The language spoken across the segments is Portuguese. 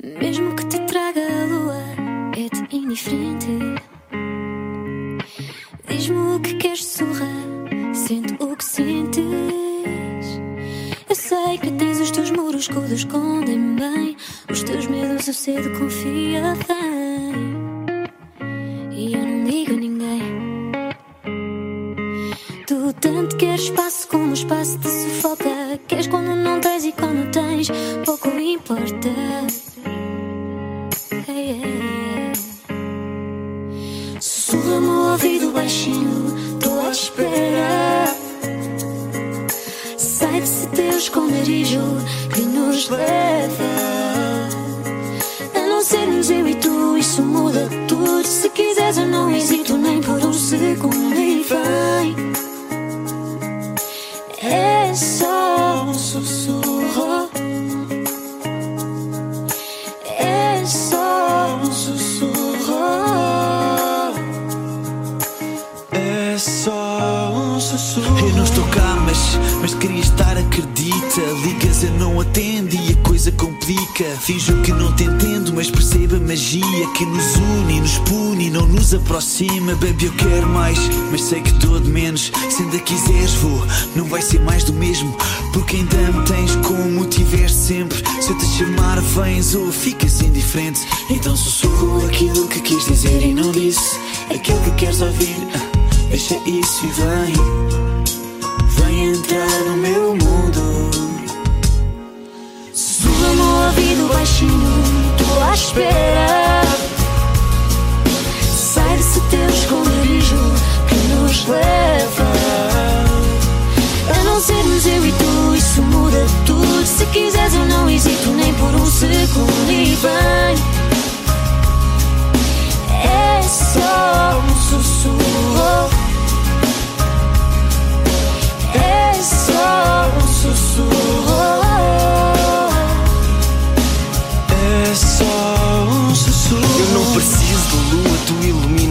Mesmo que te traga a lua, é-te indiferente. Diz-me o que queres, surra, sente o que sentes. Eu sei que tens os teus muros que o escondem bem. Os teus medos eu cedo confia bem. E eu não digo a ninguém. Tu tanto queres espaço como o espaço te sufoca. Queres quando não tens e quando tens, pouco importa. Ouvido baixinho, tô à espera. Sai desse teu esconderijo que nos leva. A não sermos eu e tu, isso muda Eu não estou cá, mas, mas queria estar, acredita. Ligas, eu não atendo e a coisa complica. Finjo que não te entendo, mas percebo a magia que nos une, nos pune não nos aproxima. Baby, eu quero mais, mas sei que estou de menos. Se ainda quiseres, vou, não vai ser mais do mesmo. Porque ainda me tens como tiveste sempre. Se eu te chamar, vens ou ficas indiferente. Então sussurro aquilo que quis dizer e não disse. Aquilo que queres ouvir. ah, Deixa isso e vem entrar no meu mundo. Sussurra no ouvido baixinho, tô à espera. Sai desse teu esconderijo que nos leva. A não sermos eu e tu, isso muda tudo. Se quiseres, eu não hesito nem por um segundo.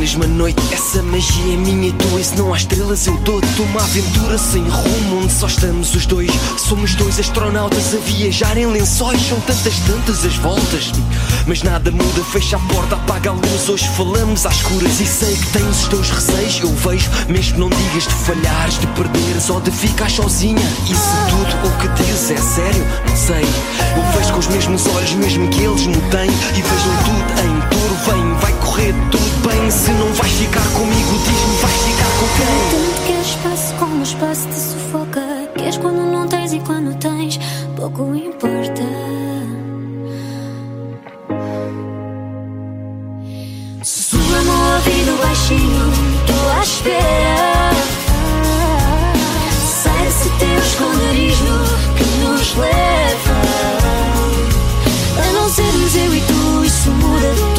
Iluminas-me a noite. Essa magia é minha e tua, e se não há estrelas eu dou-te uma aventura sem rumo, onde só estamos os dois. Somos dois astronautas a viajar em lençóis, são tantas, tantas as voltas. Mas nada muda, fecha a porta, apaga a luz. Hoje falamos às escuras e sei que tens os teus receios. Eu vejo, mesmo não digas de falhares, de perderes ou de ficar sozinha. E se tudo o que dizes é sério, não sei. Eu vejo com os mesmos olhos, mesmo que eles me têm. E vejam tudo em ficar comigo? Diz-me, vais ficar com quem? Tanto que espaço como o espaço te sufoca. Queres quando não tens e quando tens, pouco importa. Sussurra no ouvido baixinho, estou à espera. Sai desse teu esconderijo que nos leva. A não sermos eu e tu, isso muda tudo.